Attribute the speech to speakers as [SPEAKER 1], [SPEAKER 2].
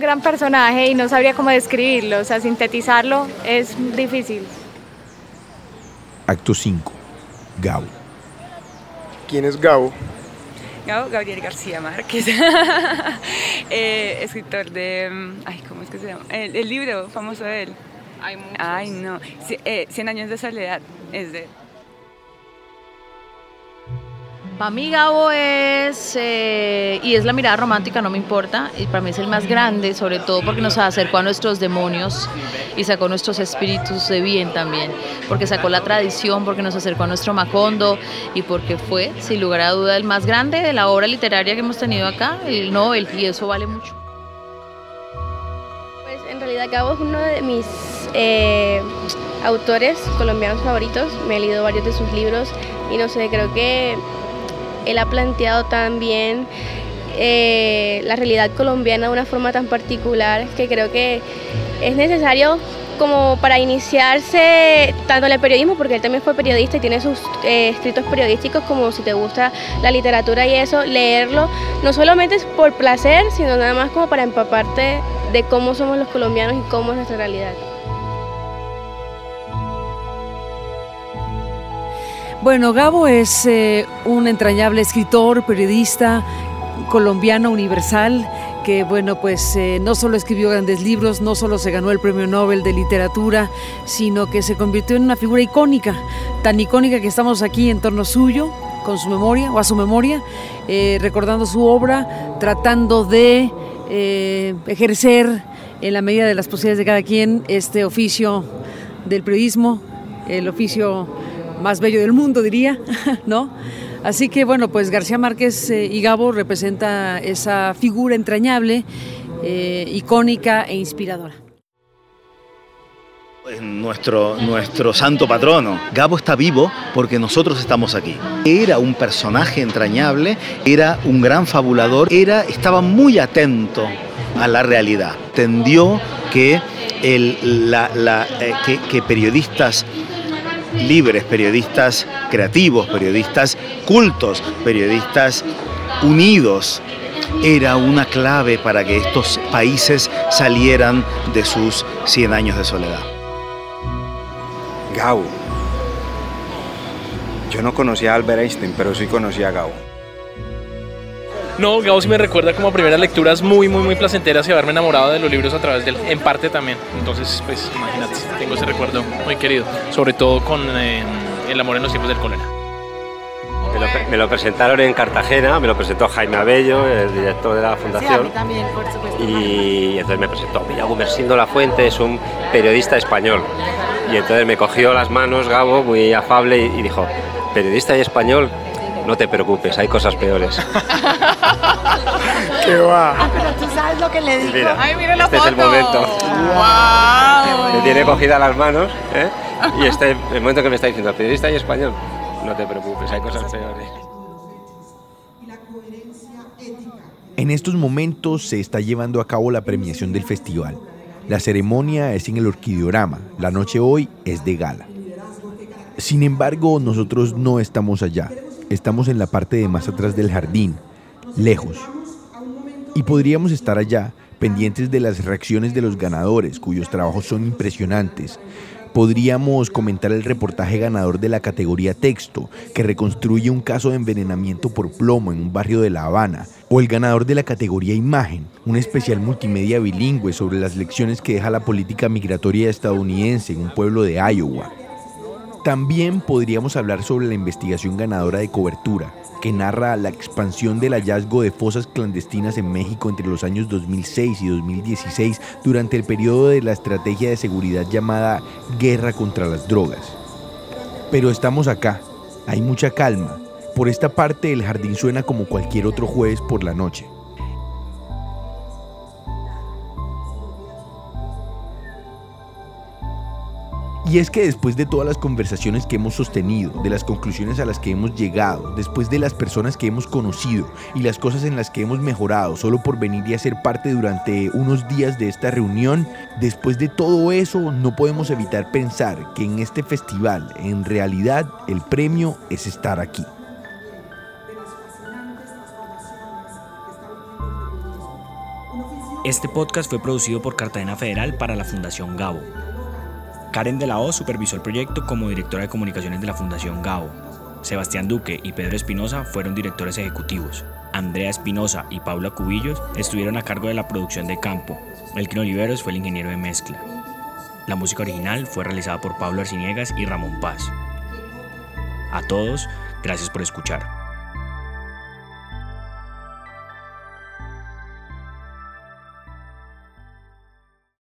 [SPEAKER 1] un gran personaje y no sabría cómo describirlo, o sea, sintetizarlo es difícil.
[SPEAKER 2] Acto 5. Gabo.
[SPEAKER 3] ¿Quién es Gabo?
[SPEAKER 4] Gabo Gabriel García Márquez, eh, escritor de, mm, ay, ¿cómo es que se llama? El, libro famoso de él. Ay, no, eh, Cien años de soledad es de
[SPEAKER 5] Para mí Gabo es, eh, y es la mirada romántica, no me importa, y para mí es el más grande, sobre todo porque nos acercó a nuestros demonios y sacó nuestros espíritus de bien también, porque sacó la tradición, porque nos acercó a nuestro Macondo y porque fue, sin lugar a duda, el más grande de la obra literaria que hemos tenido acá, el Nobel, y eso vale mucho.
[SPEAKER 6] Pues en realidad Gabo es uno de mis eh, autores colombianos favoritos, me he leído varios de sus libros y no sé, creo que él ha planteado también eh, la realidad colombiana de una forma tan particular que creo que es necesario como para iniciarse tanto en el periodismo, porque él también fue periodista y tiene sus eh, escritos periodísticos, como si te gusta la literatura y eso, leerlo, no solamente es por placer, sino nada más como para empaparte de cómo somos los colombianos y cómo es nuestra realidad.
[SPEAKER 7] Bueno, Gabo es eh, un entrañable escritor, periodista colombiano universal que bueno pues eh, no solo escribió grandes libros, no solo se ganó el premio Nobel de literatura, sino que se convirtió en una figura icónica, tan icónica que estamos aquí en torno suyo, con su memoria o a su memoria, eh, recordando su obra, tratando de ejercer en la medida de las posibilidades de cada quien este oficio del periodismo, el oficio más bello del mundo, diría, ¿no? Así que bueno, pues García Márquez eh, y Gabo representa esa figura entrañable, eh, icónica e inspiradora.
[SPEAKER 8] Nuestro, nuestro santo patrono. Gabo está vivo porque nosotros estamos aquí. Era un personaje entrañable, era un gran fabulador, era, estaba muy atento a la realidad. Tendió que, el, la, eh, que periodistas libres, periodistas creativos, periodistas cultos, periodistas unidos. Era una clave para que estos países salieran de sus 100 años de soledad.
[SPEAKER 3] Gabo. Yo no conocía a Albert Einstein, pero sí conocía a Gabo.
[SPEAKER 9] No, Gabo sí me recuerda como primeras lecturas muy, muy, muy placenteras y haberme enamorado de los libros a través de él, en parte también. Entonces, pues imagínate, tengo ese recuerdo muy querido, sobre todo con eh, El amor en los tiempos del cólera.
[SPEAKER 10] Me lo, presentaron en Cartagena, me lo presentó Jaime Abello, el director de la fundación. Sí, también, por supuesto. Y entonces me presentó, mira, Gumersindo La Fuente es un periodista español. Y entonces me cogió las manos Gabo, muy afable, y dijo, periodista y español, no te preocupes, hay cosas peores.
[SPEAKER 3] ¿Qué va?
[SPEAKER 11] Ah, pero tú sabes lo que le digo.
[SPEAKER 10] Mira,
[SPEAKER 11] Ay, mira la
[SPEAKER 10] este
[SPEAKER 11] foto.
[SPEAKER 10] es el momento.
[SPEAKER 11] ¡Wow!
[SPEAKER 10] Me tiene cogida las manos, ¿eh? Y este el momento que me está diciendo, periodista y español, no te preocupes, hay cosas peores.
[SPEAKER 2] En estos momentos se está llevando a cabo la premiación del festival. La ceremonia es en el Orquideorama. La noche hoy es de gala. Sin embargo, nosotros no estamos allá. Estamos en la parte de más atrás del jardín, lejos. Y podríamos estar allá, pendientes de las reacciones de los ganadores, cuyos trabajos son impresionantes. Podríamos comentar el reportaje ganador de la categoría texto, que reconstruye un caso de envenenamiento por plomo en un barrio de La Habana, o el ganador de la categoría imagen, un especial multimedia bilingüe sobre las lecciones que deja la política migratoria estadounidense en un pueblo de Iowa. También podríamos hablar sobre la investigación ganadora de cobertura, que narra la expansión del hallazgo de fosas clandestinas en México entre los años 2006 y 2016 durante el periodo de la estrategia de seguridad llamada Guerra contra las Drogas. Pero estamos acá, hay mucha calma. Por esta parte el jardín suena como cualquier otro jueves por la noche. Y es que después de todas las conversaciones que hemos sostenido, de las conclusiones a las que hemos llegado, después de las personas que hemos conocido y las cosas en las que hemos mejorado solo por venir y hacer parte durante unos días de esta reunión, después de todo eso no podemos evitar pensar que en este festival en realidad el premio es estar aquí.
[SPEAKER 12] Este podcast fue producido por Cartagena Federal para la Fundación Gabo. Karen de la O supervisó el proyecto como directora de comunicaciones de la Fundación Gabo. Sebastián Duque y Pedro Espinosa fueron directores ejecutivos. Andrea Espinosa y Paula Cubillos estuvieron a cargo de la producción de campo. Elkin Oliveros fue el ingeniero de mezcla. La música original fue realizada por Pablo Arciniegas y Ramón Paz. A todos, gracias por escuchar.